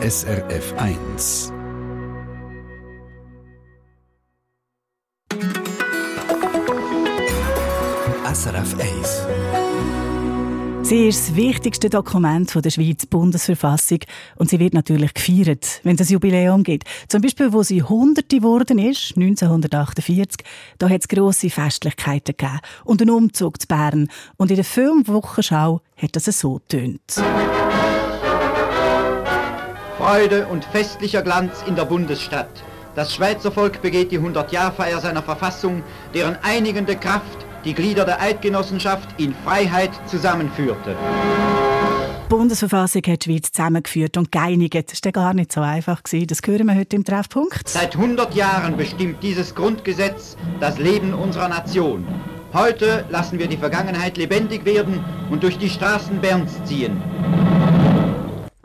SRF 1. SRF 1. Sie ist das wichtigste Dokument der Schweiz, die Bundesverfassung. Und sie wird natürlich gefeiert, wenn es ein Jubiläum gibt. Zum Beispiel, wo sie Hunderte geworden ist, 1948, da hat es grosse Festlichkeiten gegeben. Und einen Umzug zu Bern. Und in der Filmwochenschau hat das so tönt. Freude und festlicher Glanz in der Bundesstadt. Das Schweizer Volk begeht die 100-Jahr-Feier seiner Verfassung, deren einigende Kraft die Glieder der Eidgenossenschaft in Freiheit zusammenführte. Die Bundesverfassung hat die Schweiz zusammengeführt und geeinigt. Das war gar nicht so einfach. Das hören wir heute im Treffpunkt. Seit 100 Jahren bestimmt dieses Grundgesetz das Leben unserer Nation. Heute lassen wir die Vergangenheit lebendig werden und durch die Straßen Berns ziehen.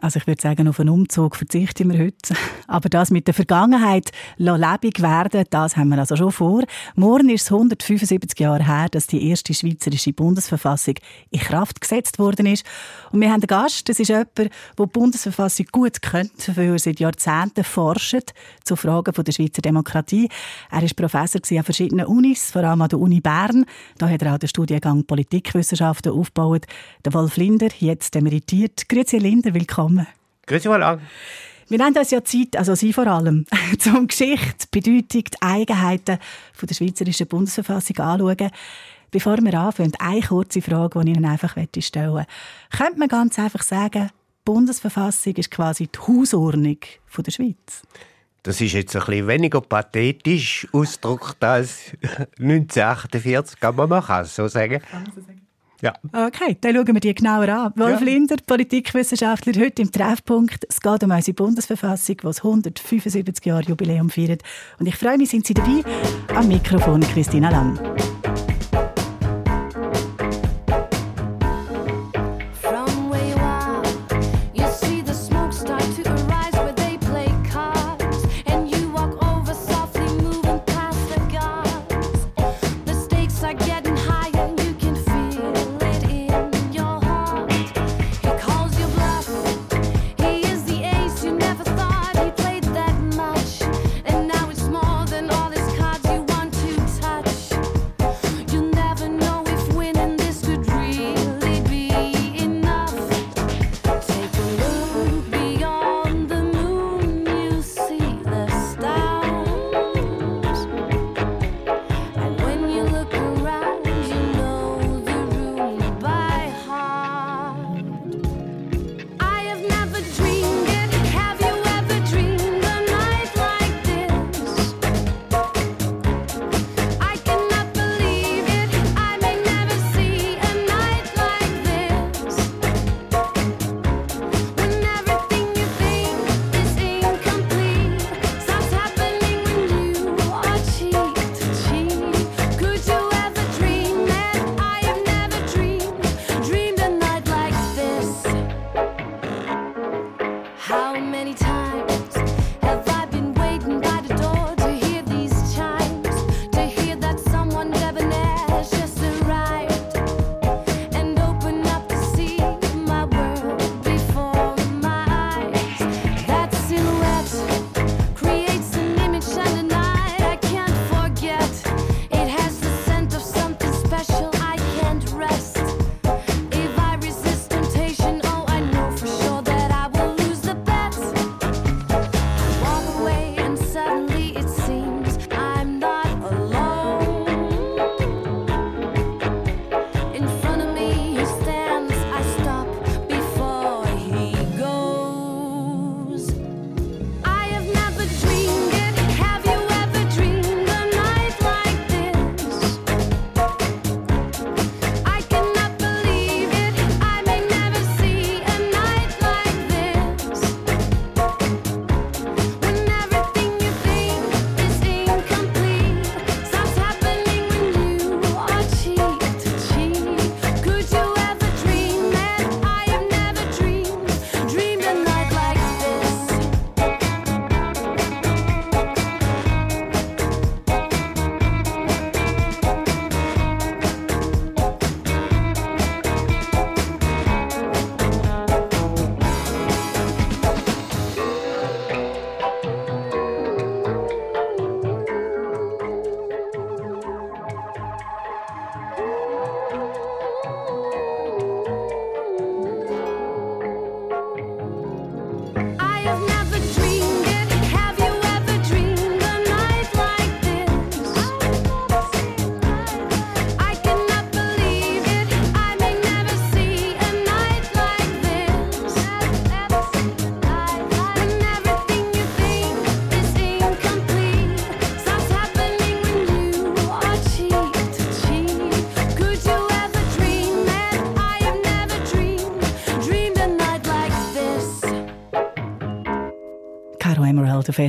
Also ich würde sagen, auf einen Umzug verzichten wir heute. Aber das mit der Vergangenheit lebendig werden, das haben wir also schon vor. Morgen ist es 175 Jahre her, dass die erste schweizerische Bundesverfassung in Kraft gesetzt worden ist. Und wir haben einen Gast, das ist jemand, der die Bundesverfassung gut kennt, weil er seit Jahrzehnten forscht zu Fragen der Schweizer Demokratie. Er war Professor an verschiedenen Unis, vor allem an der Uni Bern. Da hat er auch den Studiengang Politikwissenschaften aufgebaut. Der Wolf Linder, jetzt emeritiert. Grüezi Linder, willkommen. Grüezi mal an. Wir haben uns ja Zeit, also Sie vor allem, zum Geschichte, Bedeutung, die Eigenheiten von der Schweizerischen Bundesverfassung anschauen. Bevor wir anfangen, eine kurze Frage, die ich Ihnen einfach stellen möchte. Könnte man ganz einfach sagen, die Bundesverfassung ist quasi die Hausordnung der Schweiz? Das ist jetzt ein bisschen weniger pathetisch ausgedrückt als 1948, kann man mal so sagen. Kann man so sagen. Ja. Okay, dann schauen wir die genauer an. Wolf ja. Linder, Politikwissenschaftler, heute im Treffpunkt. Es geht um unsere Bundesverfassung, die das 175 Jahre Jubiläum feiert. Und ich freue mich, sind Sie dabei? Am Mikrofon Christina Lang. How many times?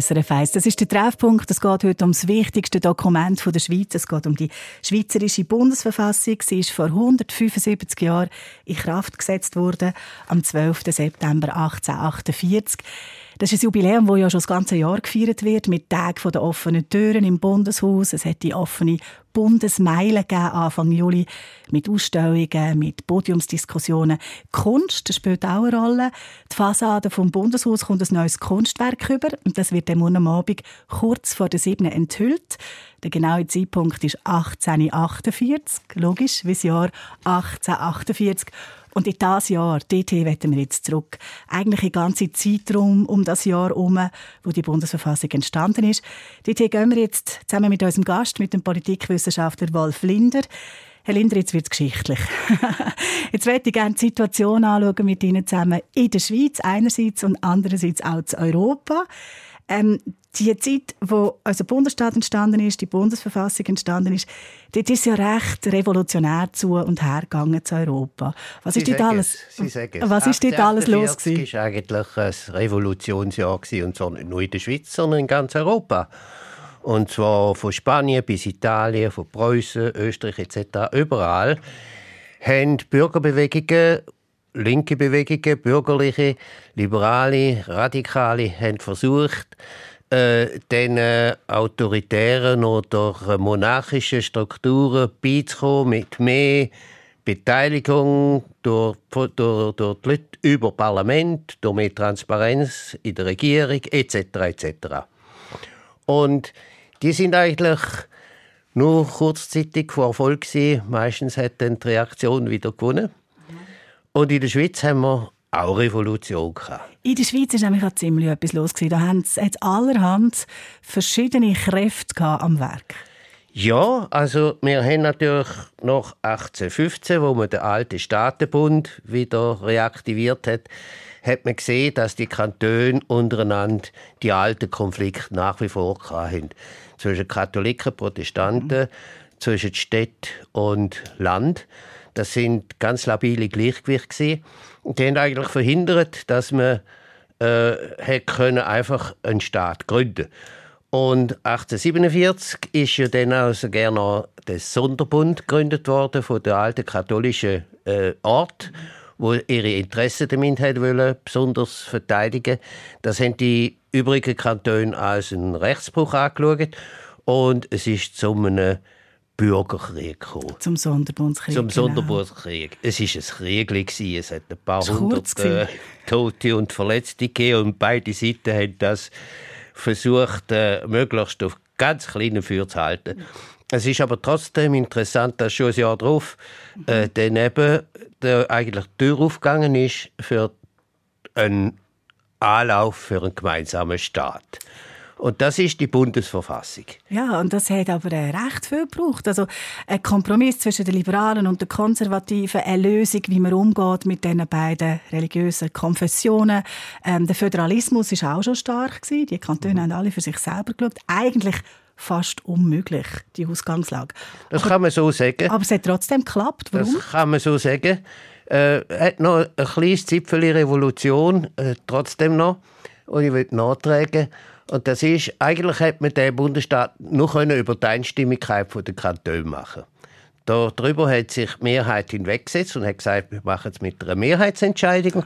SRF 1. Das ist der Treffpunkt. Es geht heute um das wichtigste Dokument der Schweiz. Es geht um die Schweizerische Bundesverfassung. Sie ist vor 175 Jahren in Kraft gesetzt worden, am 12. September 1848. Das ist ein Jubiläum, das ja schon das ganze Jahr gefeiert wird, mit Tagen der offenen Türen im Bundeshaus. Es hat die offene Bundesmeile Anfang Juli, mit Ausstellungen, mit Podiumsdiskussionen. Kunst spielt auch eine Rolle. Die Fassade vom Bundeshaus kommt ein neues Kunstwerk über und das wird am Abend kurz vor der 7. enthüllt. Der genaue Zeitpunkt ist 1848, logisch, wie das Jahr 1848. Und in das Jahr, dort wollen wir jetzt zurück. Eigentlich den ganzen Zeitraum um das Jahr herum, wo die Bundesverfassung entstanden ist. Dort gehen wir jetzt zusammen mit unserem Gast, mit dem Politikwissenschaftler Wolf Linder. Herr Linder, jetzt wird es geschichtlich. jetzt möchte ich gerne die Situation anschauen mit Ihnen zusammen in der Schweiz einerseits und andererseits auch in Europa. Ähm, die Zeit, wo unser Bundesstaat entstanden ist, die Bundesverfassung entstanden ist, dort ist ja recht revolutionär zu und her gegangen zu Europa. Was Sie ist dort alles, was ist dort alles los gewesen? Es war eigentlich ein Revolutionsjahr gewesen, und zwar nicht nur in der Schweiz, sondern in ganz Europa. Und zwar von Spanien bis Italien, von Preußen, Österreich etc. Überall haben Bürgerbewegungen linke Bewegungen, bürgerliche, liberale, radikale, haben versucht, äh, den äh, autoritären oder monarchischen Strukturen beizukommen mit mehr Beteiligung durch, durch, durch die Leute über Parlament, durch mehr Transparenz in der Regierung etc. etc. Und die sind eigentlich nur kurzzeitig vor Erfolg gewesen. Meistens hat dann die Reaktion wieder gewonnen. Und in der Schweiz haben wir auch Revolution gehabt. In der Schweiz ist nämlich auch ziemlich etwas los Da haben es allerhand verschiedene Kräfte am Werk. Ja, also wir haben natürlich nach 1815, wo man den alten Staatenbund wieder reaktiviert hat, hat man gesehen, dass die Kantone untereinander die alten Konflikte nach wie vor hatten. Zwischen Katholiken, Protestanten, mhm. zwischen Stadt und Land. Das sind ganz labile Gleichgewichte Die haben eigentlich verhindert, dass man äh, können einfach einen Staat gründen. Und 1847 ist ja dann also gerne der Sonderbund gegründet worden von der alten katholischen äh, Ort, wo ihre Interessen damit wollen, besonders verteidigen. Das haben die übrigen Kantone als einen Rechtsbruch angeschaut und es ist zu einem Bürgerkrieg gekommen. Zum Sonderbundskrieg. Zum genau. Sonderbundskrieg. Es war ein Krieg, es hat ein paar hundert äh, Tote und Verletzte gegeben und beide Seiten haben das versucht, äh, möglichst auf ganz kleinen Feuer zu halten. Es ist aber trotzdem interessant, dass schon ein Jahr darauf äh, dann eben der, eigentlich die Tür aufgegangen ist für einen Anlauf für einen gemeinsamen Staat. Und das ist die Bundesverfassung. Ja, und das hat aber recht viel gebraucht. Also ein Kompromiss zwischen den Liberalen und den Konservativen, eine Lösung, wie man umgeht mit diesen beiden religiösen Konfessionen. Ähm, der Föderalismus war auch schon stark gewesen. Die Kantone mhm. haben alle für sich selber geschaut. Eigentlich fast unmöglich, die Ausgangslage. Das aber, kann man so sagen. Aber es hat trotzdem geklappt. Warum? Das kann man so sagen. Äh, hat noch ein kleines Zipfel Revolution, äh, trotzdem noch. Und ich will nachtragen. Und das ist, eigentlich hätte man den Bundesstaat nur über die Einstimmigkeit der Kantone machen Darüber hat sich die Mehrheit hinweggesetzt und hat gesagt, wir machen es mit einer Mehrheitsentscheidung.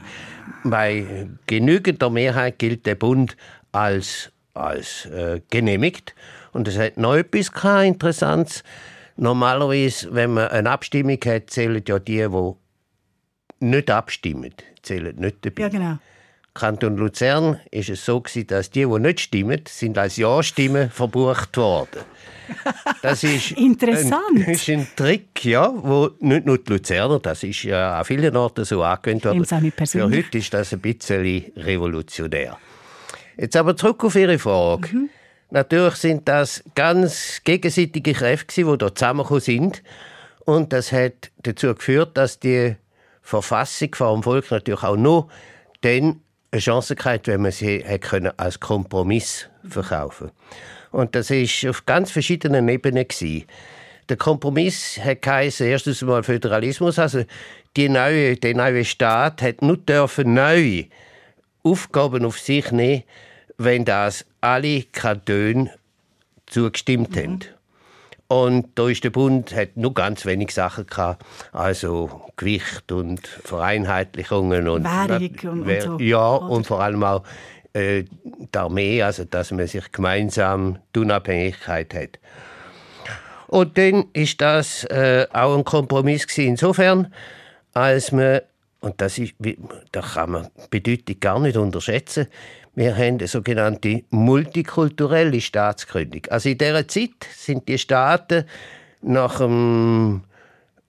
Bei genügender Mehrheit gilt der Bund als, als äh, genehmigt. Und es hat noch etwas Interessantes. Normalerweise, wenn man eine Abstimmung hat, zählen ja die, die nicht abstimmen, zählen nicht dabei. Ja, genau. Kanton Luzern ist es so gewesen, dass die, die nicht stimmen, sind als Ja-Stimmen verbucht worden. Das ist interessant. Ein, ist ein Trick, ja, wo nicht nur die Luzerner, das ist ja an vielen Orten so angewendet worden. Für heute ist das ein bisschen revolutionär. Jetzt aber zurück auf Ihre Frage. Mhm. Natürlich sind das ganz gegenseitige Kräfte, die hier zusammengekommen sind. Und das hat dazu geführt, dass die Verfassung vor dem Volk natürlich auch nur dann eine Chance gehabt, wenn man sie können als Kompromiss verkaufen Und das ist auf ganz verschiedenen Ebenen gewesen. Der Kompromiss hat geheißen, erstens mal Föderalismus, also die neue, der neue Staat hat nur dürfen neue Aufgaben auf sich nehmen, wenn das alle Kantone zugestimmt mhm. haben. Und da ist der Bund hat nur ganz wenig Sachen gehabt, also Gewicht und Vereinheitlichungen und, Währung und, und so. ja und vor allem auch äh, die Armee, also dass man sich gemeinsam die Unabhängigkeit hat. Und dann ist das äh, auch ein Kompromiss gewesen. insofern, als man und das ist, da kann man die Bedeutung gar nicht unterschätzen. Wir haben eine sogenannte multikulturelle Staatsgründung. Also in dieser Zeit sind die Staaten nach dem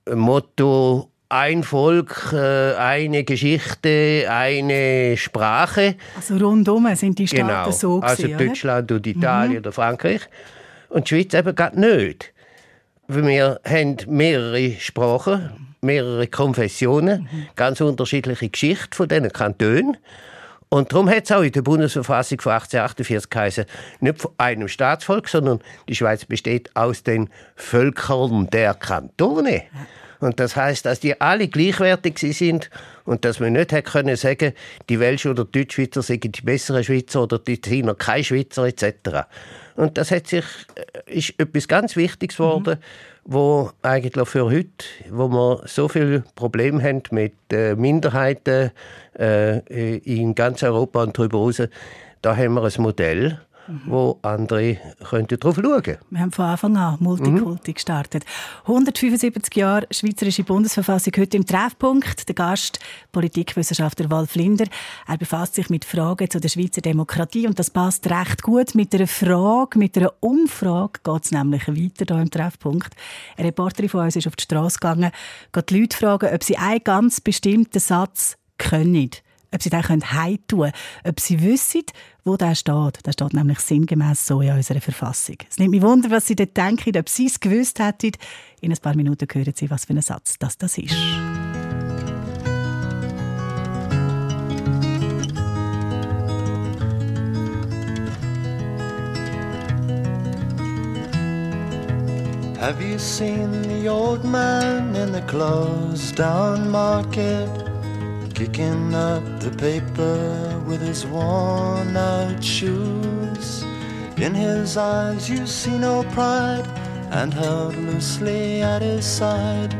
Motto ein Volk, äh, eine Geschichte, eine Sprache. Also rundum sind die Staaten genau. so Also gewesen, Deutschland und Italien mhm. oder Frankreich. Und die Schweiz eben gerade nicht. Wir haben mehrere Sprachen, mehrere Konfessionen, mhm. ganz unterschiedliche Geschichten von diesen Kantonen. Und darum hat es auch in der Bundesverfassung von 1848 geheißen, nicht von einem Staatsvolk, sondern die Schweiz besteht aus den Völkern der Kantone. Und das heißt, dass die alle gleichwertig sind und dass man nicht hätte können sagen, die Welschen oder die Deutschschweizer sind die besseren Schweizer oder die Ziner kein Schweizer etc. Und das hat sich, äh, ist etwas ganz Wichtiges geworden, mhm. wo eigentlich für heute, wo wir so viele Probleme haben mit äh, Minderheiten äh, in ganz Europa und darüber hinaus, da haben wir ein Modell. Wo andere könnten darauf schauen könnten. Wir haben von Anfang an Multikulti mhm. gestartet. 175 Jahre Schweizerische Bundesverfassung heute im Treffpunkt. Der Gast, Politikwissenschaftler Wolf Linder. Er befasst sich mit Fragen zu der Schweizer Demokratie und das passt recht gut mit einer Frage, mit einer Umfrage geht es nämlich weiter hier im Treffpunkt. Eine Reporterin von uns ist auf die Straße gegangen, geht die Leute fragen, ob sie einen ganz bestimmten Satz können ob sie den heimtun können, ob sie wissen, wo der steht. Der steht nämlich sinngemäß so in unserer Verfassung. Es nimmt mich wunder, was Sie dort denken, ob Sie es gewusst hätten. In ein paar Minuten hören Sie, was für ein Satz das, das ist. Have you seen the old man in the closed down market? Kicking up the paper with his worn out shoes. In his eyes, you see no pride, and held loosely at his side.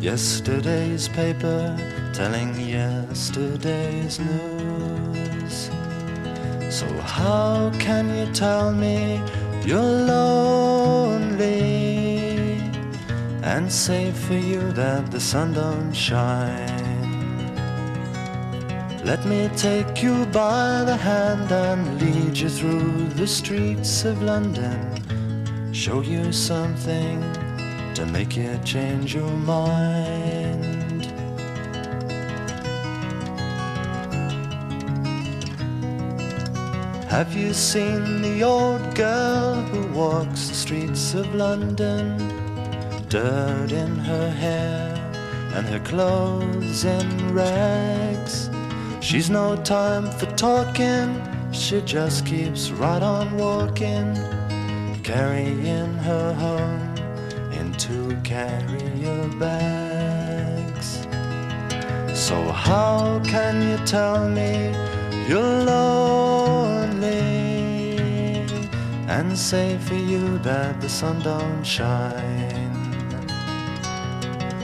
Yesterday's paper telling yesterday's news. So, how can you tell me you're lonely and say for you that the sun don't shine? Let me take you by the hand and lead you through the streets of London. Show you something to make you change your mind. Have you seen the old girl who walks the streets of London? Dirt in her hair and her clothes in rags. She's no time for talking, she just keeps right on walking, carrying her home in two carrier bags. So, how can you tell me you're lonely and say for you that the sun don't shine?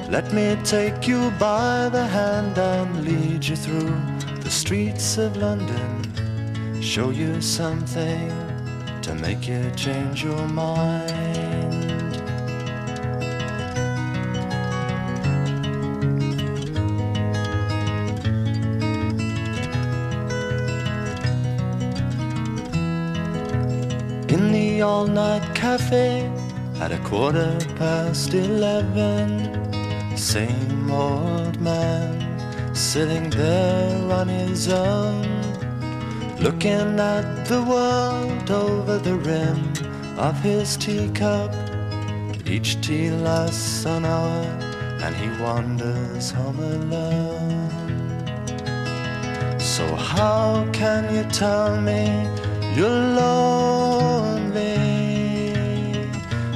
Let me take you by the hand and lead you through the streets of London show you something to make you change your mind. In the all night cafe at a quarter past eleven, same old man sitting there on his own, looking at the world over the rim of his teacup. Each tea lasts an hour, and he wanders home alone. So, how can you tell me you're lonely?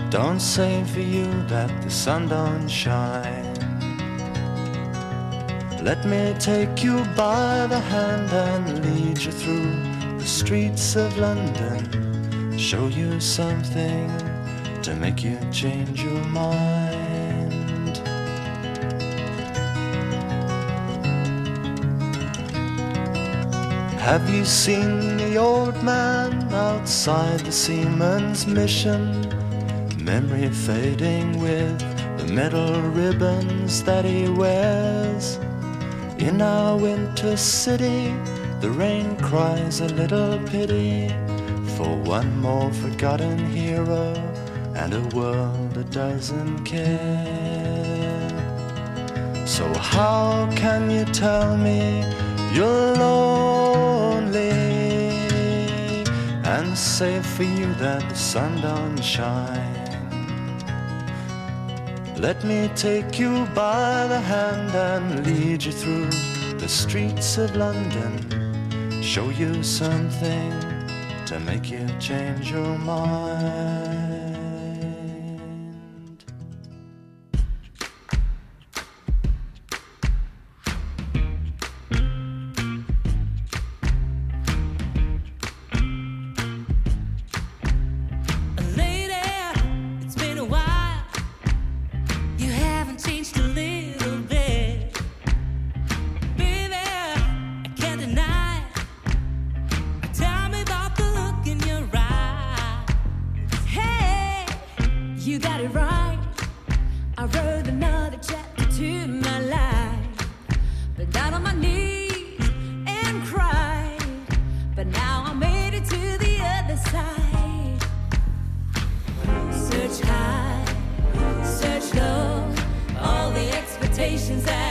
Don't say for you that the sun don't shine. Let me take you by the hand and lead you through the streets of London, show you something to make you change your mind. Have you seen the old man outside the seaman's mission? Memory fading with the metal ribbons that he wears. In our winter city, the rain cries a little pity for one more forgotten hero and a world that doesn't care. So, how can you tell me you're lonely and say for you that the sun don't shine? Let me take you by the hand and lead you through the streets of London. Show you something to make you change your mind. conversations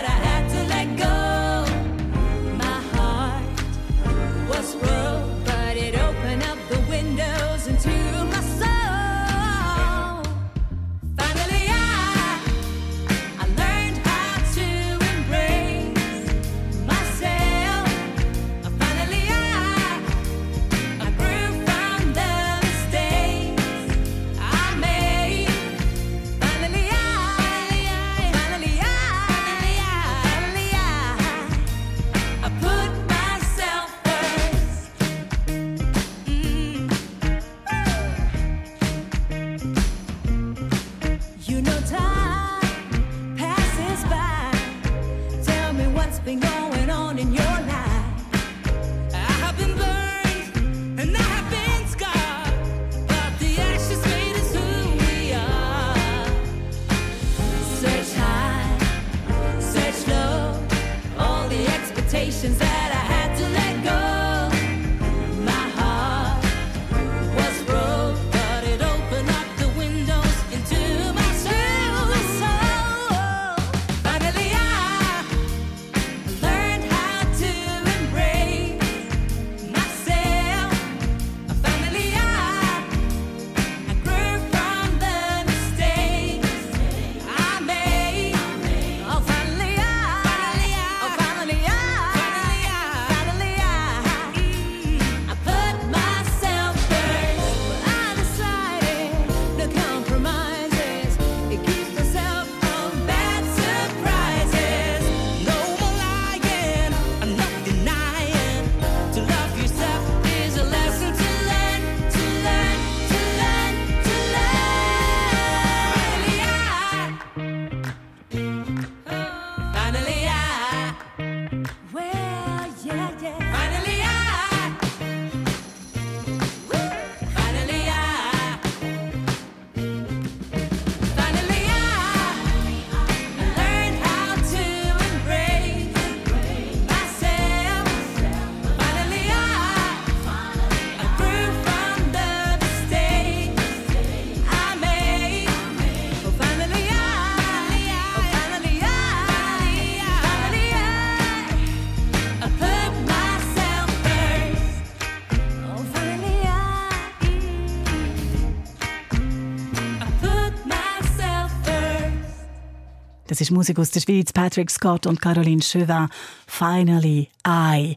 Das ist Musik aus der Schweiz, Patrick Scott und Caroline Chauvin. Finally I.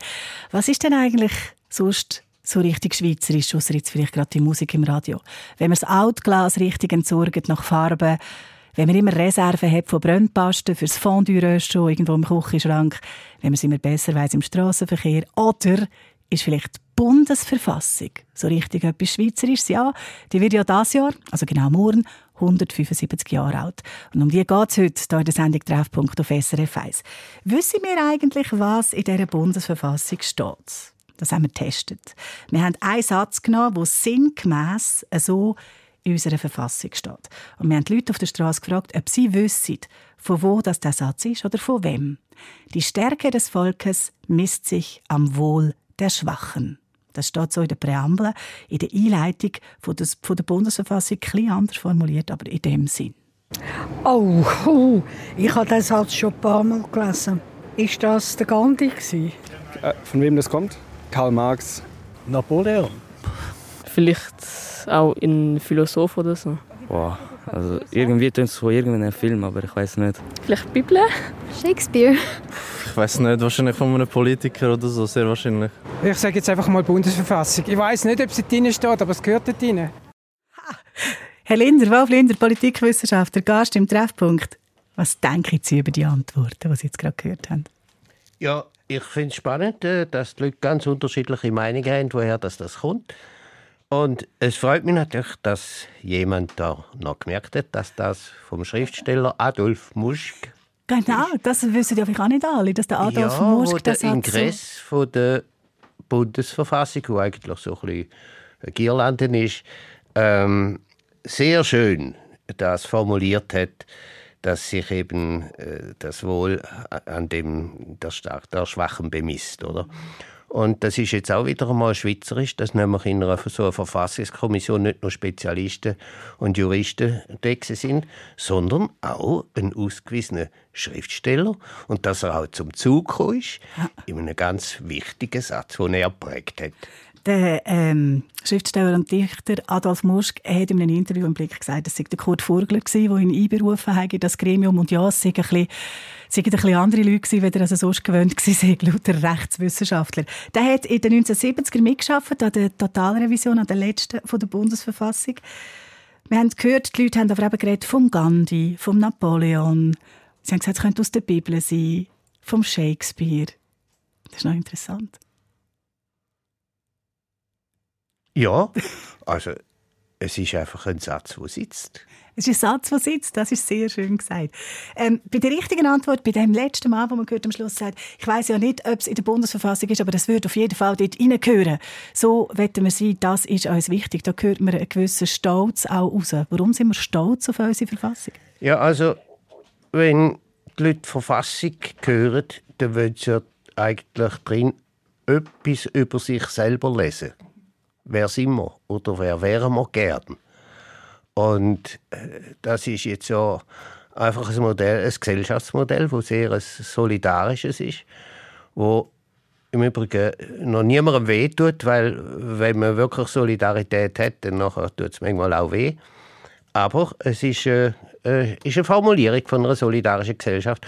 Was ist denn eigentlich sonst so richtig schweizerisch, außer jetzt vielleicht gerade die Musik im Radio? Wenn man das Outglas richtig entsorgt nach Farben, wenn man immer Reserven hat von Brennpasten fürs Fondue-Rösto irgendwo im Küchenschrank, wenn man es immer besser weiß im Straßenverkehr oder ist vielleicht Bundesverfassung. So richtig etwas Schweizerisches, ja. Die wird ja dieses Jahr, also genau morgen, 175 Jahre alt. Und um die geht es heute hier in der Sendung Treffpunkt auf SRF 1. Wissen wir eigentlich, was in dieser Bundesverfassung steht? Das haben wir getestet. Wir haben einen Satz genommen, der sinngemäss so in unserer Verfassung steht. Und wir haben die Leute auf der Straße gefragt, ob sie wissen, von wo das der Satz ist oder von wem. Die Stärke des Volkes misst sich am Wohl der Schwachen. Das steht so in der Präambel, in der Einleitung von der, von der Bundesverfassung, ein anders formuliert, aber in dem Sinn. Oh, oh, ich habe den Satz schon ein paar Mal gelesen. Ist das der Gandhi? Äh, von wem das kommt? Karl Marx. Napoleon. Vielleicht auch ein Philosoph oder so. Boah, also irgendwie tönt es von irgendeinem Film, aber ich weiß nicht. Vielleicht Bibel? Shakespeare. Ich weiß nicht, wahrscheinlich von einem Politiker oder so, sehr wahrscheinlich. Ich sage jetzt einfach mal Bundesverfassung. Ich weiß nicht, ob sie drin steht, aber es gehört dort rein. Herr Linder, Wolf Linder, Politikwissenschaftler, Gast im Treffpunkt. Was denken Sie über die Antworten, die Sie jetzt gerade gehört haben? Ja, ich finde es spannend, äh, dass die Leute ganz unterschiedliche Meinungen haben, woher das, das kommt. Und es freut mich natürlich, dass jemand da noch gemerkt hat, dass das vom Schriftsteller Adolf Muschk Genau, das wissen ja auch nicht alle, dass der Adolf ja, Muschk das der Ingress so von der Bundesverfassung, wo eigentlich so ein bisschen Girlande ist, ähm, sehr schön das formuliert hat, dass sich eben äh, das Wohl an dem der, Stark, der Schwachen bemisst, oder? Und das ist jetzt auch wieder einmal schweizerisch, dass nämlich in einer, so einer Verfassungskommission nicht nur Spezialisten und Juristen da sind, sondern auch ein ausgewiesener Schriftsteller und dass er auch zum Zug ist, in einem ganz wichtigen Satz, den er geprägt hat. Der ähm, Schriftsteller und Dichter Adolf Muschk hat in einem Interview im Blick gesagt, es sei der Kurt Vogler der ihn einberufen hat in das Gremium und ja, es sei ein bisschen, es ein bisschen andere Leute gewesen, wie er sonst gewöhnt war, lauter Rechtswissenschaftler. Der hat in den 1970er mitgearbeitet an der Totalrevision, an der letzten von der Bundesverfassung. Wir haben gehört, die Leute haben aber eben geredet vom Gandhi, vom Napoleon. Sie haben gesagt, es könnte aus der Bibel sein, vom Shakespeare. Das ist noch interessant. Ja, also es ist einfach ein Satz, der sitzt. Es ist ein Satz, der sitzt, das ist sehr schön gesagt. Ähm, bei der richtigen Antwort, bei dem letzten Mal, wo man gehört am Schluss sagt, ich weiß ja nicht, ob es in der Bundesverfassung ist, aber das würde auf jeden Fall dort reingehören. So wetten wir sein, das ist uns wichtig. Da gehört man einen gewissen Stolz auch raus. Warum sind wir stolz auf unsere Verfassung? Ja, also wenn die Leute die Verfassung hören, dann wollen sie ja eigentlich drin etwas über sich selber lesen wer sind wir oder wer wären wir gern. Und äh, das ist jetzt ja einfach ein Modell, ein Gesellschaftsmodell, das sehr ein solidarisches ist, wo im Übrigen noch niemandem wehtut, weil wenn man wirklich Solidarität hat, dann tut es manchmal auch weh. Aber es ist, äh, äh, ist eine Formulierung von einer solidarischen Gesellschaft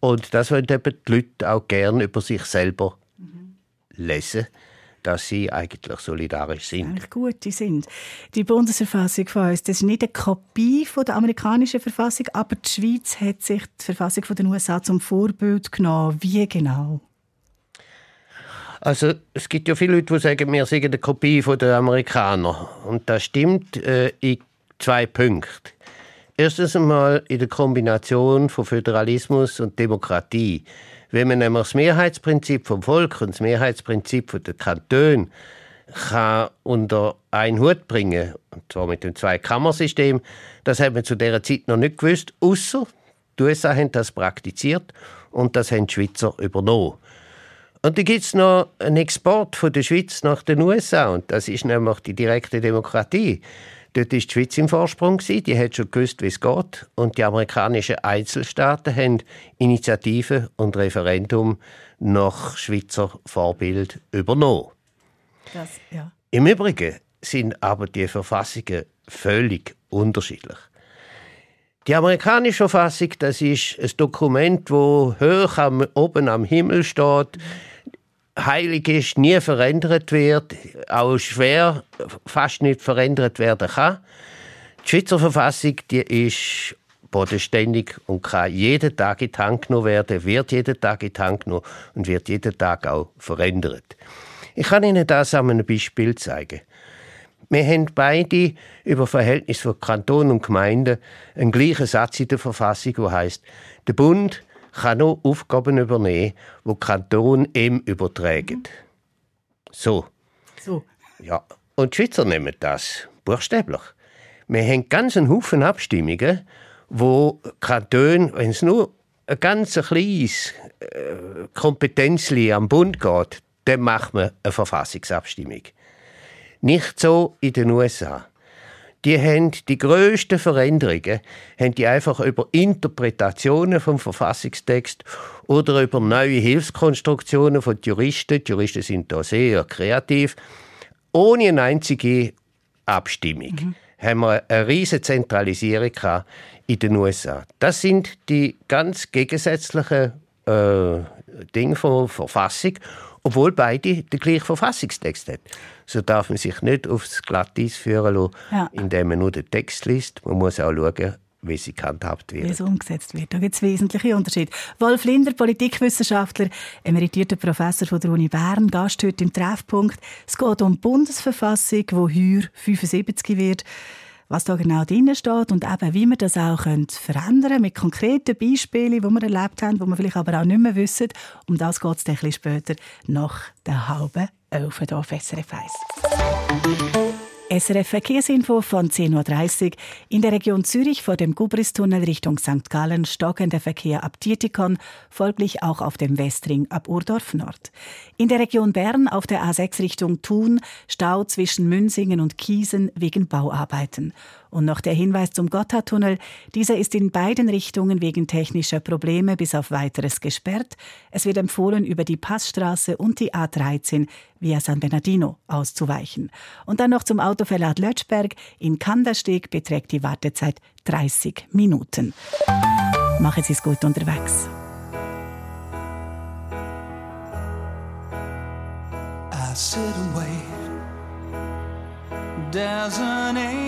und das wollen eben die Leute auch gerne über sich selber mhm. lesen dass sie eigentlich solidarisch sind. Eigentlich gut, die sind. Die Bundesverfassung von uns, das ist nicht eine Kopie von der amerikanischen Verfassung, aber die Schweiz hat sich die Verfassung von den USA zum Vorbild genommen. Wie genau? Also es gibt ja viele Leute, die sagen, wir sind eine Kopie von den Amerikanern. Und das stimmt äh, in zwei Punkten. Erstens einmal in der Kombination von Föderalismus und Demokratie. Wenn man nämlich das Mehrheitsprinzip vom Volk und das Mehrheitsprinzip der Kantone kann unter einen Hut bringen, und zwar mit dem Zweikammersystem, das hat man zu dieser Zeit noch nicht gewusst, außer die USA haben das praktiziert und das haben die Schweizer übernommen. Und dann gibt es noch einen Export von der Schweiz nach den USA und das ist nämlich die direkte Demokratie. Dort war die Schweiz im Vorsprung. Die hat schon gewusst, wie es geht. Und die amerikanischen Einzelstaaten haben Initiative und Referendum nach Schweizer Vorbild übernommen. Das, ja. Im Übrigen sind aber die Verfassungen völlig unterschiedlich. Die amerikanische Verfassung, das ist ein Dokument, wo hoch am, oben am Himmel steht heilig ist, nie verändert wird, auch schwer fast nicht verändert werden kann. Die Schweizer Verfassung die ist bodenständig und kann jeden Tag in Hand genommen werden, wird jeden Tag in Hand genommen und wird jeden Tag auch verändert. Ich kann Ihnen das an einem Beispiel zeigen. Wir haben beide über Verhältnis von Kanton und Gemeinden einen gleichen Satz in der Verfassung, der heißt: Der Bund kann nur Aufgaben übernehmen, wo Kanton ihm übertragen. So. So. Ja, und die Schweizer nehmen das buchstäblich. Wir haben ganz einen Haufen Abstimmungen, wo Kantone, wenn es nur ein ganz kleines äh, Kompetenzli am Bund geht, dann macht man eine Verfassungsabstimmung. Nicht so in den USA. Die haben die grössten Veränderungen haben die einfach über Interpretationen vom Verfassungstext oder über neue Hilfskonstruktionen von Juristen, die Juristen sind da sehr kreativ, ohne eine einzige Abstimmung. Mhm. haben wir eine riesige Zentralisierung in den USA. Das sind die ganz gegensätzlichen äh, Dinge von Verfassung, obwohl beide den gleichen Verfassungstext haben so darf man sich nicht aufs Glatteis führen lassen, ja. indem man nur den Text liest. Man muss auch schauen, wie sie gehandhabt wird. Wie es umgesetzt wird. Da gibt es wesentliche Unterschiede. Wolf Linder, Politikwissenschaftler, emeritierter Professor von der Uni Bern, Gast heute im Treffpunkt. Es geht um die Bundesverfassung, die heuer 75 wird was da genau drin steht und eben, wie wir das auch verändern können, mit konkreten Beispielen, die wir erlebt haben, die wir vielleicht aber auch nicht mehr wissen. Um das geht es dann später nach der halben Elf hier auf SRF 1. SRF Verkehrsinfo von 10.30 Uhr. In der Region Zürich vor dem Gubristunnel Richtung St. Gallen stockender Verkehr ab Dietikon, folglich auch auf dem Westring ab Urdorf Nord. In der Region Bern auf der A6 Richtung Thun Stau zwischen Münsingen und Kiesen wegen Bauarbeiten. Und noch der Hinweis zum Gotthardtunnel. Dieser ist in beiden Richtungen wegen technischer Probleme bis auf weiteres gesperrt. Es wird empfohlen, über die Passstraße und die A13 via San Bernardino auszuweichen. Und dann noch zum Autoverlad Lötschberg. In Kandersteg beträgt die Wartezeit 30 Minuten. Machen Sie es gut unterwegs. I sit and wait. There's an angel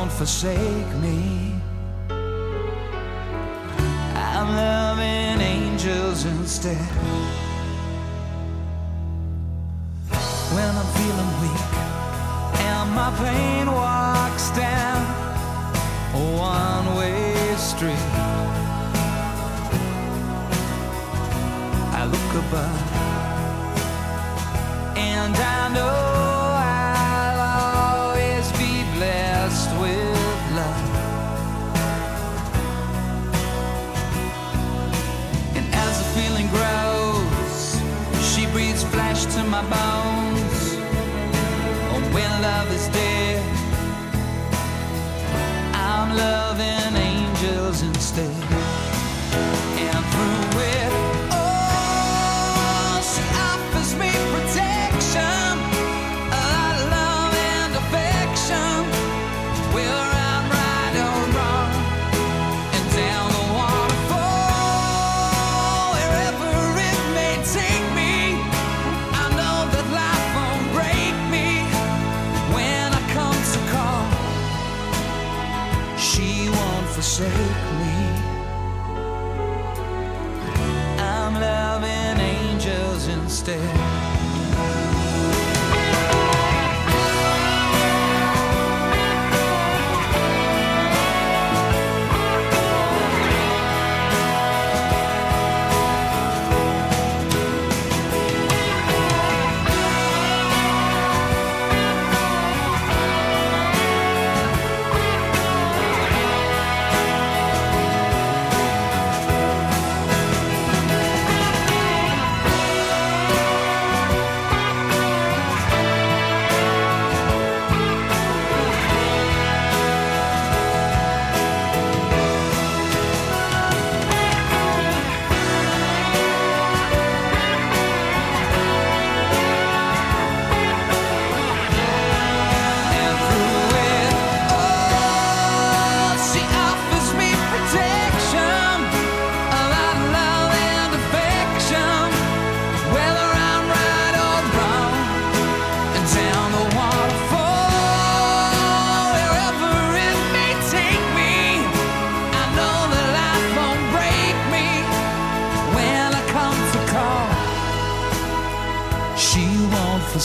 Won't forsake me. I'm loving angels instead. When I'm feeling weak and my pain walks down a one way street, I look above and I know. I'm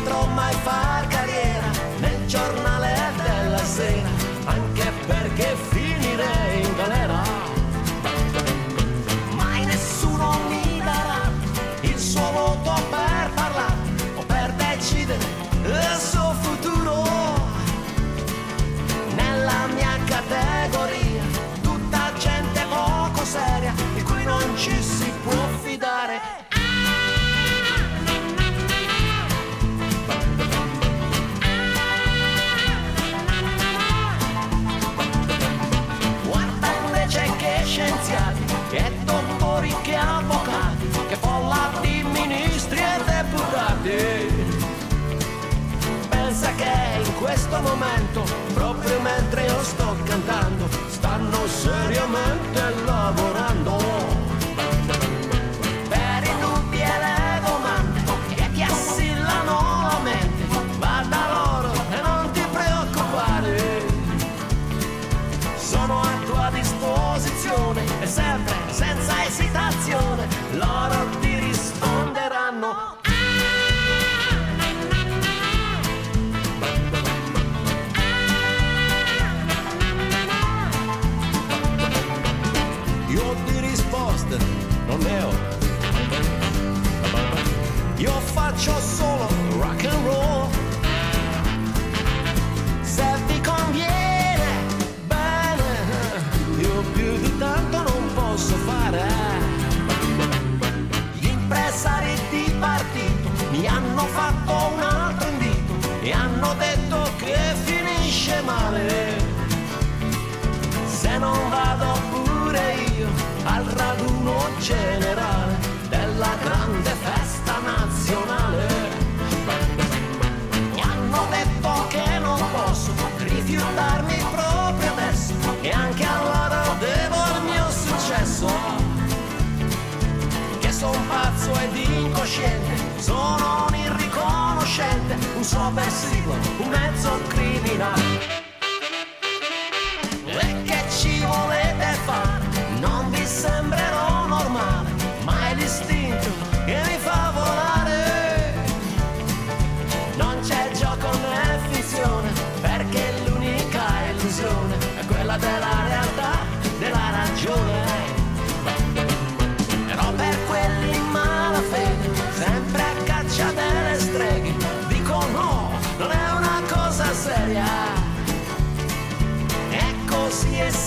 Potrò mai far carriera nel giornale della sera, anche perché finirei in galera mai nessuno mi darà il suo voto per parlare o per decidere il suo futuro. Nella mia categoria, tutta gente poco seria, di cui non ci si questo momento, proprio mentre io sto cantando, stanno seriamente lavorando. Al raduno generale della grande festa nazionale. Mi hanno detto che non posso rifiutarmi proprio adesso e anche allora devo il mio successo. Che son pazzo ed incosciente, sono un irriconoscente, un sovversivo, un mezzo criminale.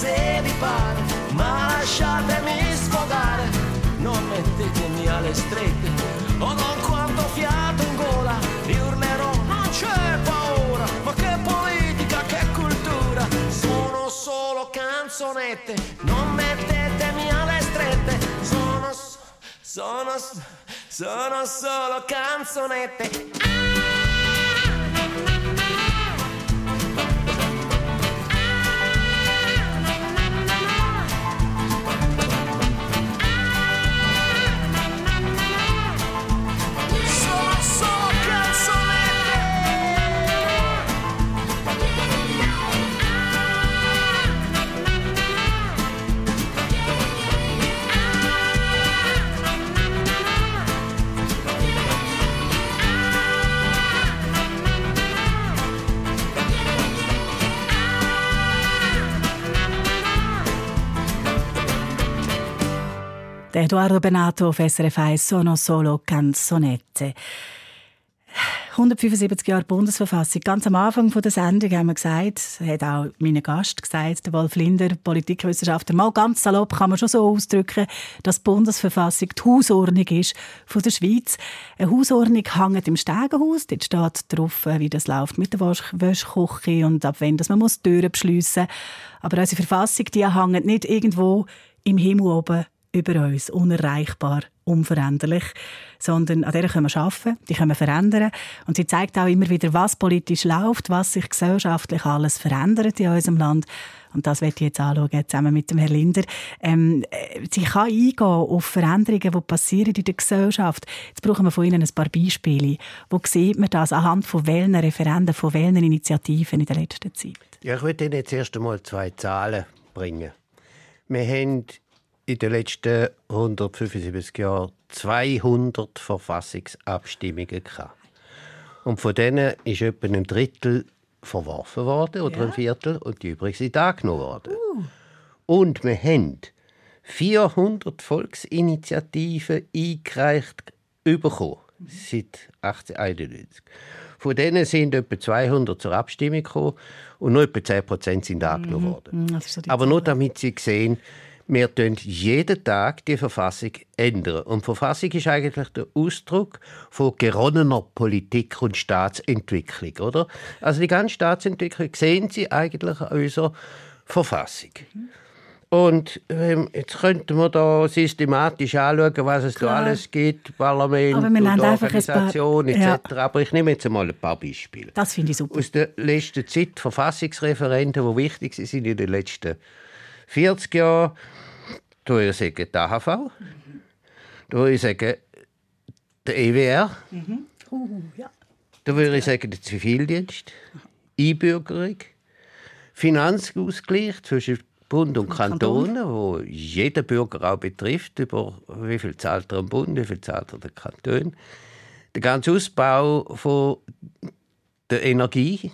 Se vi pare, ma lasciatemi sfogare, non mettetemi alle strette, o non quanto fiato in gola, vi urlerò, non c'è paura, ma che politica, che cultura, sono solo canzonette, non mettetemi alle strette, sono, sono, sono solo canzonette. Der Eduardo Benato auf SRF 1 «Sono solo canzonette». 175 Jahre Bundesverfassung. Ganz am Anfang der Sendung haben wir gesagt, hat auch mein Gast gesagt, der Wolf Linder, Politikwissenschaftler, mal ganz salopp kann man schon so ausdrücken, dass die Bundesverfassung die Hausordnung ist von der Schweiz. Eine Hausordnung hängt im Stegenhaus, dort steht drauf, wie das läuft mit der Wäschküche und ab wann dass man muss Türen beschliessen Aber unsere Verfassung, die hängt nicht irgendwo im Himmel oben über uns, unerreichbar, unveränderlich, sondern an der können wir arbeiten, die können wir verändern und sie zeigt auch immer wieder, was politisch läuft, was sich gesellschaftlich alles verändert in unserem Land und das werde ich jetzt anschauen, zusammen mit dem Herrn Linder. Ähm, sie kann eingehen auf Veränderungen, die passieren in der Gesellschaft. Jetzt brauchen wir von Ihnen ein paar Beispiele. Wo sieht man das anhand von welchen Referenden, von welchen Initiativen in der letzten Zeit? Ja, ich würde Ihnen jetzt erst einmal zwei Zahlen bringen. Wir haben in den letzten 175 Jahren 200 Verfassungsabstimmungen gehabt. Und von denen ist etwa ein Drittel verworfen worden oder ja. ein Viertel und die übrigen sind angenommen worden. Uh. Und wir haben 400 Volksinitiativen eingereicht bekommen, seit 1891. Von denen sind etwa 200 zur Abstimmung gekommen und nur etwa 10 sind angenommen mhm. worden. Mhm. So Aber nur damit Sie sehen, wir tun jeden Tag die Verfassung ändern. Und die Verfassung ist eigentlich der Ausdruck von geronnener Politik und Staatsentwicklung, oder? Also die ganze Staatsentwicklung sehen Sie eigentlich an unserer Verfassung. Und ähm, jetzt könnten wir da systematisch anschauen, was es Klar. da alles gibt, Parlament und Organisation etc. Ja. Aber ich nehme jetzt mal ein paar Beispiele. Das finde ich super. Aus der letzten Zeit Verfassungsreferenten, die wichtig sind in den letzten 40 Jahren, da würde ich sagen die AHV, da würde ich sagen der EWR, mhm. uh, ja. da würde ich sagen der Zivildienst, Einbürgerung, Finanzausgleich zwischen Bund und Kantonen, wo jeder Bürger auch betrifft, über wie viel zahlt er am Bund, wie viel zahlt er den Kanton. Der ganze Ausbau von der Energie,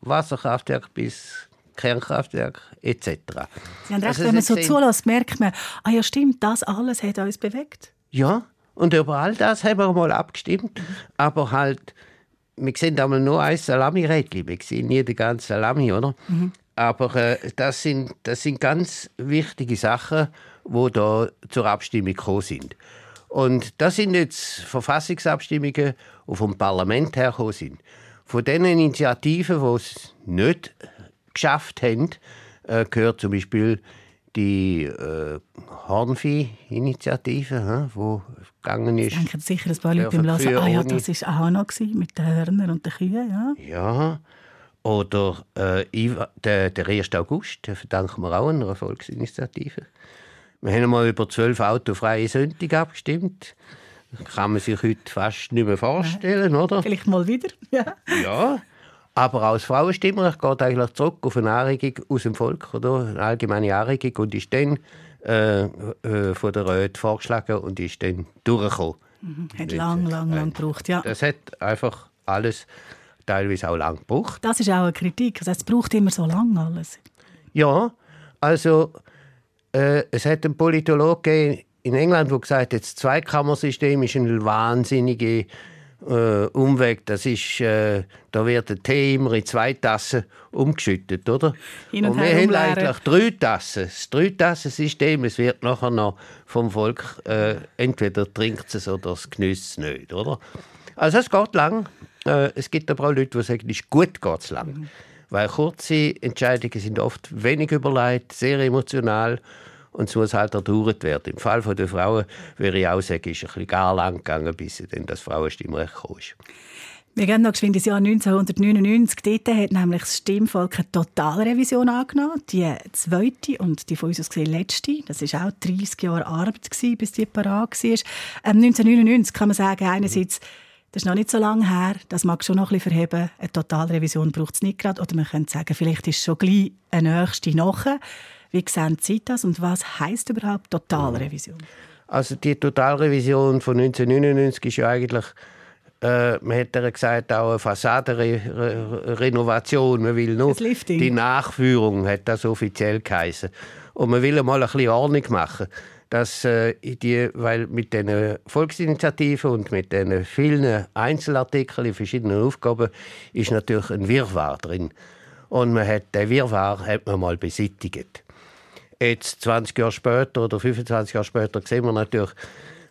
Wasserkraftwerk bis Kernkraftwerk etc. Sie haben recht, also, wenn man so zulässt, merkt man, ah ja stimmt, das alles hat uns bewegt. Ja, und über all das haben wir mal abgestimmt, mhm. aber halt, wir sehen einmal nur ein Salami-Rädchen, wir sehen nie die ganze Salami, oder? Mhm. Aber äh, das, sind, das sind ganz wichtige Sachen, die da zur Abstimmung gekommen sind. Und das sind jetzt Verfassungsabstimmungen, die vom Parlament hergekommen sind. Von den Initiativen, die es nicht geschafft haben, äh, gehört zum Beispiel die äh, Hornvieh-Initiative, die gegangen ist. Ich denke sicher ein paar Leute beim Lassen, ah ja, das war auch noch mit den Hörnern und den Kühen, ja. Ja, oder äh, der, der 1. August, den verdanken wir auch einer Volksinitiative. Wir haben mal über zwölf autofreie Sonntage abgestimmt. Das kann man sich heute fast nicht mehr vorstellen, oder? Vielleicht mal wieder, ja. Ja, aber als Frauenstimmrecht geht eigentlich zurück auf eine Anregung aus dem Volk, oder? eine allgemeine Anregung, und ist dann äh, äh, von der Röth vorgeschlagen und ist dann durchgekommen. Mhm. Hat lang, lang, lang gebraucht, ja. Das hat einfach alles teilweise auch lang gebraucht. Das ist auch eine Kritik. Also es braucht immer so lange alles. Ja, also äh, es hat einen Politologen in England, der gesagt hat, das Zweikammersystem ist eine wahnsinnige äh, Umweg, das ist, äh, da wird der Tee immer in zwei Tassen umgeschüttet, oder? und, und wir haben eigentlich drei Tassen. Das Drei-Tassen-System, es wird nachher noch vom Volk, äh, entweder trinkt es oder es genießt es nicht, oder? Also es geht lang. Äh, es gibt aber auch Leute, die sagen, es ist gut geht es lang. Mhm. Weil kurze Entscheidungen sind oft wenig überlegt, sehr emotional und es muss halt erdauert werden. Im Fall der Frauen würde ich auch sagen, ist ein gar lang gegangen, bis dann das Frauenstimmrecht kam. Wir gehen noch ins Jahr 1999. Dort hat nämlich das Stimmvolk eine Totalrevision angenommen. Die zweite und die von uns aus gesehen letzte. Das war auch 30 Jahre Arbeit, bis die parat war. Ähm, 1999 kann man sagen, einerseits, das ist noch nicht so lange her, das mag schon noch ein bisschen verheben. Eine Totalrevision braucht es nicht gerade. Oder man könnte sagen, vielleicht ist schon gleich eine nächste nachher. Wie sehen Sie das und was heißt überhaupt Totalrevision? Also die Totalrevision von 1999 ist ja eigentlich äh, man ja gesagt, auch eine Fassadenrenovation. Man will nur die Nachführung, hat das offiziell geheißen. Und man will mal ein bisschen Ordnung machen. dass äh, die, weil mit den Volksinitiativen und mit den vielen Einzelartikeln in verschiedenen Aufgaben ist natürlich ein Wirrwarr drin. Und man hat den Wirrwarr hat man mal besittigt. Jetzt 20 Jahre später oder 25 Jahre später sehen wir natürlich,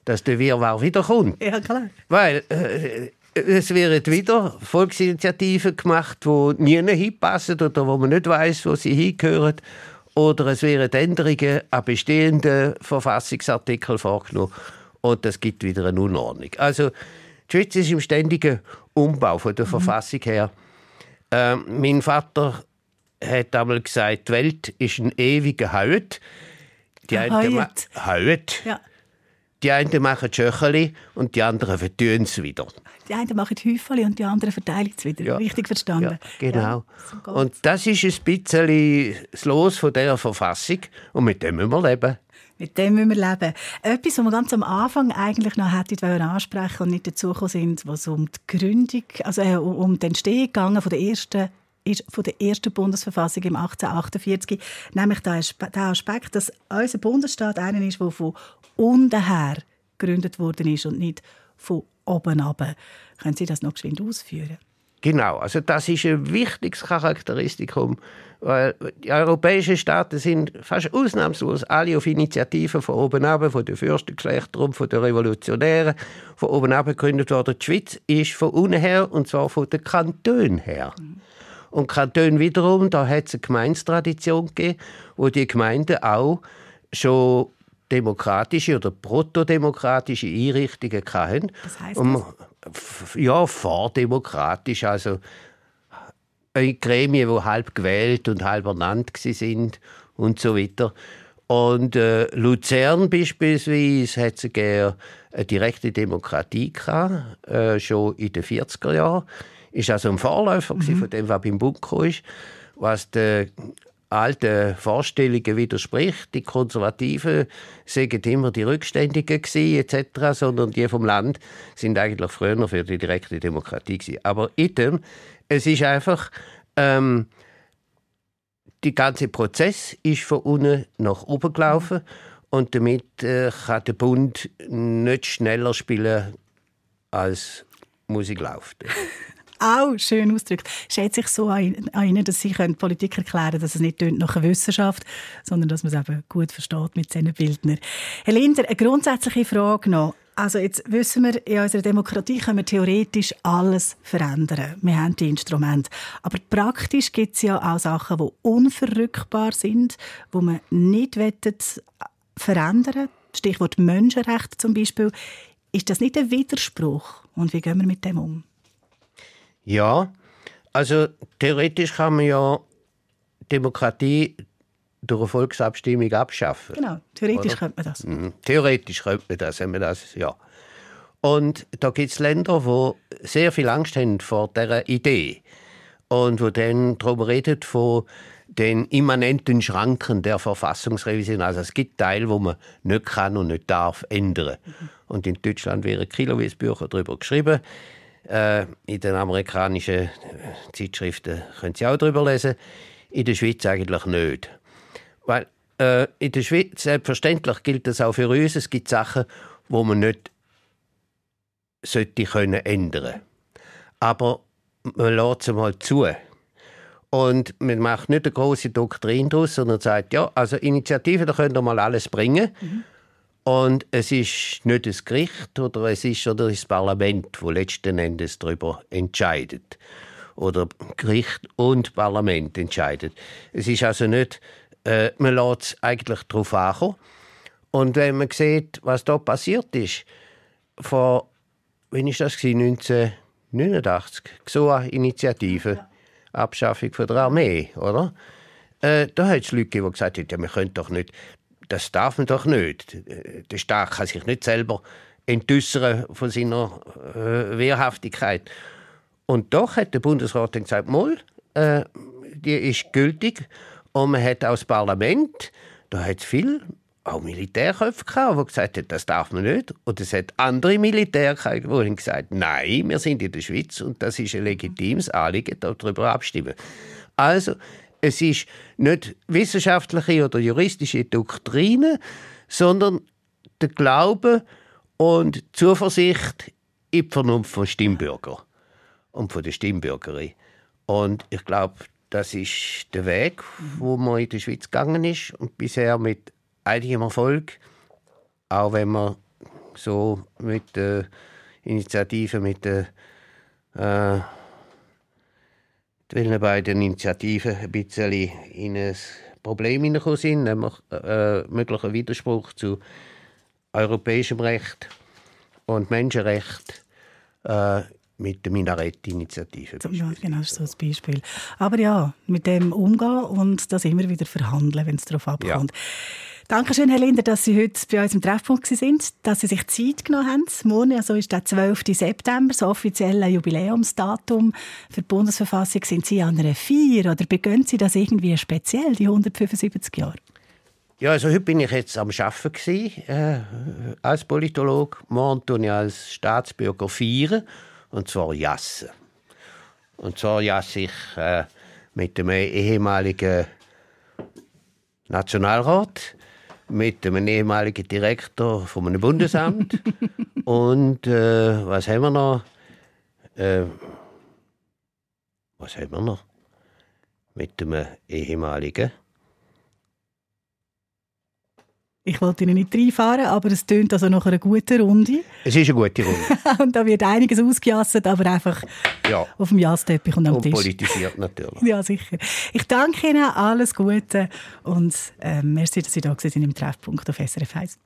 dass der Wirrwarr wiederkommt. Ja, klar. Weil äh, es werden wieder Volksinitiativen gemacht, die nie hinpassen oder wo man nicht weiß, wo sie hingehören. Oder es werden Änderungen an bestehenden Verfassungsartikeln vorgenommen. Und das gibt wieder eine Unordnung. Also, die Schweiz ist im ständigen Umbau von der mhm. Verfassung her. Ähm, mein Vater hat einmal gesagt, die Welt ist ein ewiger Haut. Die eine Haut. Ja. Die einen machen Schöcheli und die anderen vertun es wieder. Die einen machen Häufchen und die anderen verteilen es wieder. Ja. Richtig verstanden. Ja, genau. Ja, und das ist ein bisschen das Los von dieser Verfassung und mit dem müssen wir leben. Mit dem müssen wir leben. Etwas, was wir ganz am Anfang eigentlich noch hätten ansprechen und nicht dazugekommen sind, was um die Gründung, also äh, um die Entstehung gegangen von der ersten ist von der ersten Bundesverfassung im 1848, nämlich der Aspekt, dass unser Bundesstaat einer ist, der von unten her gegründet worden ist und nicht von oben ab. Können Sie das noch geschwind ausführen? Genau, also das ist ein wichtiges Charakteristikum, weil die europäischen Staaten sind fast ausnahmslos alle auf Initiativen von oben ab, von den Fürstengeschlechtern, von den Revolutionären, von oben ab gegründet worden. Die Schweiz ist von unten her, und zwar von den Kantonen her. Mhm. Und Kanton wiederum, da hat es eine Gemeinstradition gegeben, wo die Gemeinden auch schon demokratische oder protodemokratische Einrichtungen hatten. Was heisst das? Ja, vordemokratisch, also Gremien, die halb gewählt und halb ernannt sind und so weiter. Und äh, Luzern beispielsweise hat es eine direkte Demokratie gehabt, äh, schon in den 40er Jahren ist also ein Vorläufer mhm. von dem, was beim Bund ist, was den alten Vorstellungen widerspricht. Die Konservativen sagen immer die Rückständigen etc., sondern die vom Land sind eigentlich früher für die direkte Demokratie gewesen. Aber item, es ist einfach ähm, der ganze Prozess ist von unten nach oben gelaufen und damit äh, kann der Bund nicht schneller spielen als Musik läuft. auch schön ausgedrückt. Schätzt sich so an Ihnen, dass Sie Politik erklären können, dass es nicht nach einer Wissenschaft, sondern dass man es eben gut versteht mit seinen Bildern. Herr Linder, eine grundsätzliche Frage noch. Also jetzt wissen wir, in unserer Demokratie können wir theoretisch alles verändern. Wir haben die Instrumente. Aber praktisch gibt es ja auch Sachen, die unverrückbar sind, die man nicht verändern will. Stichwort Menschenrechte zum Beispiel. Ist das nicht ein Widerspruch? Und wie gehen wir mit dem um? Ja, also theoretisch kann man ja Demokratie durch eine Volksabstimmung abschaffen. Genau, theoretisch oder? könnte man das. Mhm. Theoretisch könnte man das, wenn man das, ja. Und da gibt es Länder, die sehr viel Angst haben vor dieser Idee und wo dann darüber redet von den immanenten Schranken der Verfassungsrevision. Also es gibt Teile, wo man nicht kann und nicht darf ändern. Mhm. Und in Deutschland werden kiloweise Bücher darüber geschrieben. Äh, in den amerikanischen äh, Zeitschriften können Sie auch darüber lesen. In der Schweiz eigentlich nicht. Weil äh, in der Schweiz, selbstverständlich gilt das auch für uns, es gibt Sachen, wo man nicht sollte können ändern Aber man lässt sie mal zu. Und man macht nicht eine große Doktrin daraus, sondern sagt, ja, also Initiativen, da könnt ihr mal alles bringen. Mhm. Und es ist nicht das Gericht oder es ist oder das Parlament, wo letzten Endes darüber entscheidet. Oder Gericht und Parlament entscheidet. Es ist also nicht, äh, man lässt es eigentlich darauf ankommen. Und wenn man sieht, was da passiert ist, vor, wann ist das 1989, XOA-Initiative, ja. Abschaffung von der Armee, oder? Äh, da hat es Leute gegeben, die gesagt haben, ja, wir können doch nicht das darf man doch nicht. Der Staat kann sich nicht selber entäußern von seiner äh, Wehrhaftigkeit. Und doch hat der Bundesrat dann gesagt, Moll, äh, die ist gültig. Und man hat das Parlament, da hat es viel auch Militärköpfe gehabt, die gesagt haben, das darf man nicht. Und es hat andere Militärköpfe, die haben gesagt, nein, wir sind in der Schweiz und das ist ein legitimes Anliegen, darüber abstimmen. Also, es ist nicht wissenschaftliche oder juristische Doktrine, sondern der Glaube und Zuversicht in die Vernunft vom Stimmbürger und von der Stimmbürgerin. Und ich glaube, das ist der Weg, wo man in der Schweiz gegangen ist und bisher mit einigem Erfolg, auch wenn man so mit der Initiative, mit der äh, die beiden Initiativen ein bisschen in ein Problem hineingekommen sind, nämlich äh, möglicher Widerspruch zu europäischem Recht und Menschenrecht äh, mit der Minarett-Initiative. Ja, genau, das ist so ein Beispiel. Aber ja, mit dem umgehen und das immer wieder verhandeln, wenn es darauf abkommt. Ja. Dankeschön, Herr Linder, dass Sie heute bei uns im Treffpunkt sind, dass Sie sich Zeit genommen haben. Morgen also ist der 12. September, das offizielle Jubiläumsdatum für die Bundesverfassung. Sind Sie an einer Feier oder begönnen Sie das irgendwie speziell, die 175 Jahre? Ja, also heute bin ich jetzt am Arbeiten äh, als Politolog. Morgen tue ich als Staatsbürger feiern, und zwar jassen. Und zwar jasse ich äh, mit dem ehemaligen Nationalrat, mit einem ehemaligen Direktor von einem Bundesamt. und äh, was haben wir noch? Äh, was haben wir noch? Mit einem ehemaligen. Ich wollte Ihnen nicht reinfahren, aber es tönt also nach einer guten Runde. Es ist eine gute Runde. und da wird einiges ausgejasset, aber einfach ja. auf dem Jasteppich und am und Tisch. politisiert natürlich. ja, sicher. Ich danke Ihnen, alles Gute und äh, merci, dass Sie da sind im Treffpunkt auf SRF 1.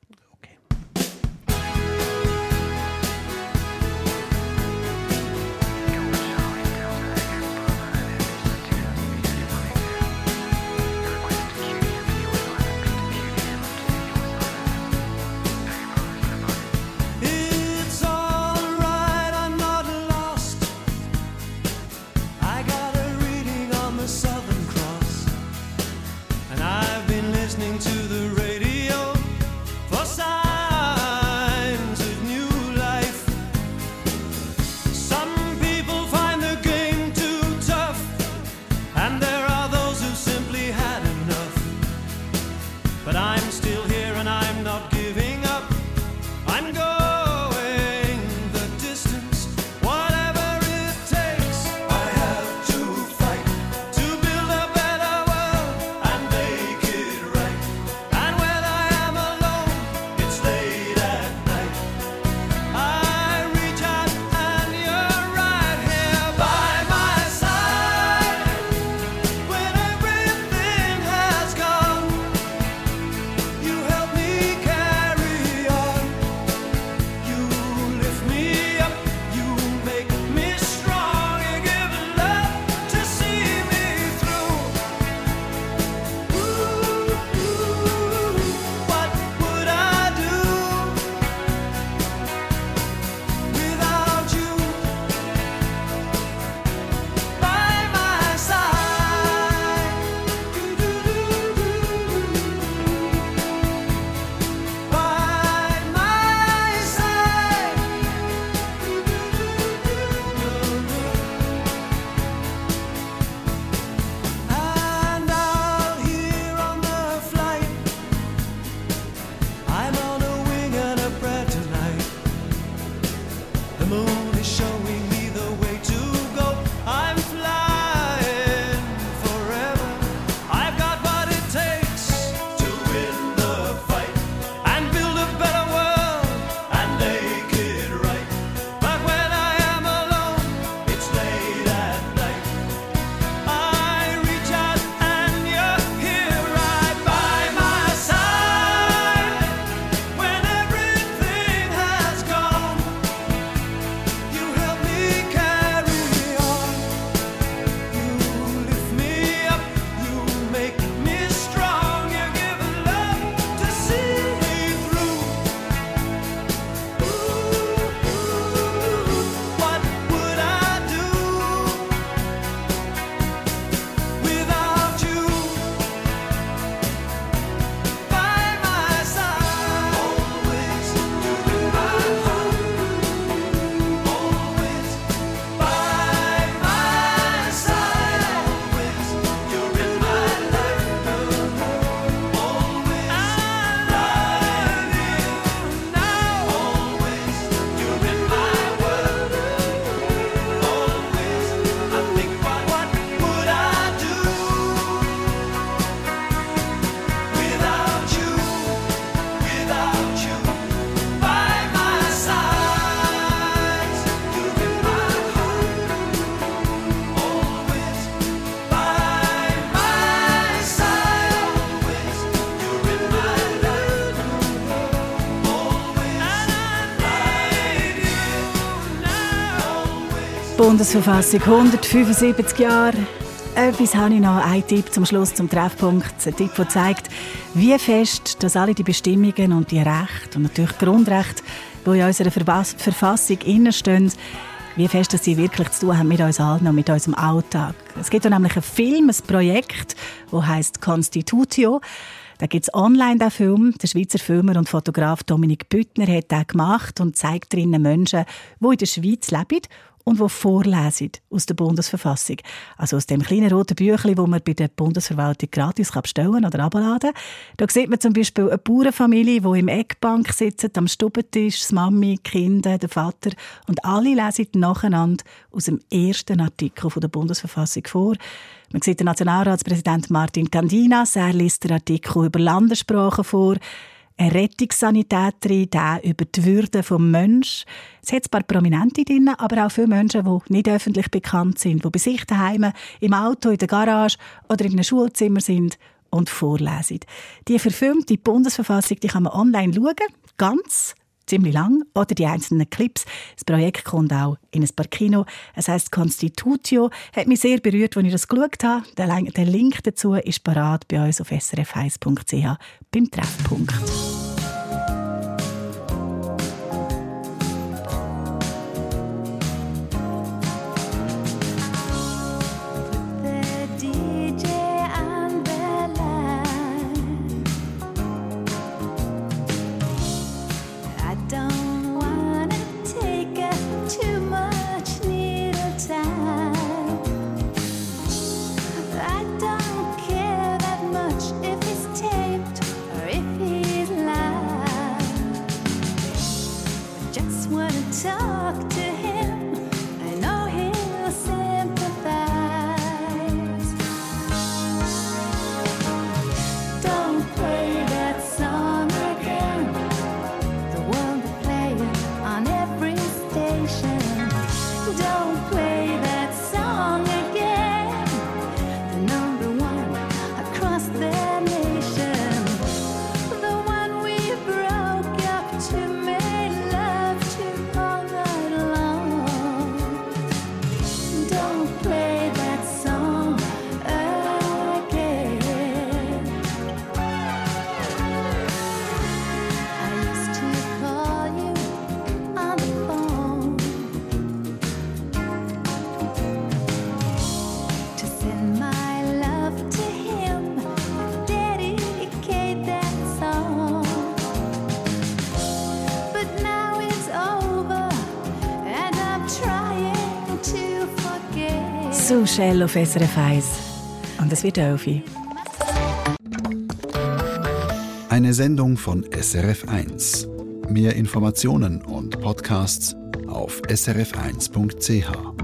Bundesverfassung 175 Jahre. Etwas habe ich noch, ein Tipp zum Schluss zum Treffpunkt. Ein Tipp, der zeigt, wie fest dass alle die Bestimmungen und die Rechte und natürlich Grundrechte, die in unserer Verfassung stehen, wie fest dass sie wirklich zu tun haben mit uns allen und mit unserem Alltag. Es gibt nämlich einen Film, ein Projekt, das heißt Constitutio. Da gibt es online den Film. Der Schweizer Filmer und Fotograf Dominik Büttner hat den gemacht und zeigt drinnen Menschen, die in der Schweiz leben und die vorlesen aus der Bundesverfassung. Also aus dem kleinen roten Büchlein, das man bei der Bundesverwaltung gratis bestellen oder abladen kann. Da sieht man zum Beispiel eine Bauernfamilie, die im Eckbank sitzt, am Stubentisch, die Mami, die Kinder, der Vater und alle lesen nacheinander aus dem ersten Artikel der Bundesverfassung vor. Man sieht den Nationalratspräsident Martin Candinas, er liest den Artikel über Landessprachen vor eine Rettungssanitäterin, der über die Würde des Menschen. Es hat ein paar Prominente drin, aber auch viele Menschen, die nicht öffentlich bekannt sind, die bei sich daheim, im Auto, in der Garage oder in einem Schulzimmer sind und vorlesen. Die verfilmte Bundesverfassung die kann man online schauen, ganz ziemlich lang, oder die einzelnen Clips. Das Projekt kommt auch in ein paar Kino. Es heißt Constitutio. Hat mich sehr berührt, als ich das geschaut habe. Der Link dazu ist parat bei uns auf srf1.ch beim Treffpunkt. Shell auf SRF 1. Und es wird Elfi. Eine Sendung von SRF 1. Mehr Informationen und Podcasts auf srf1.ch.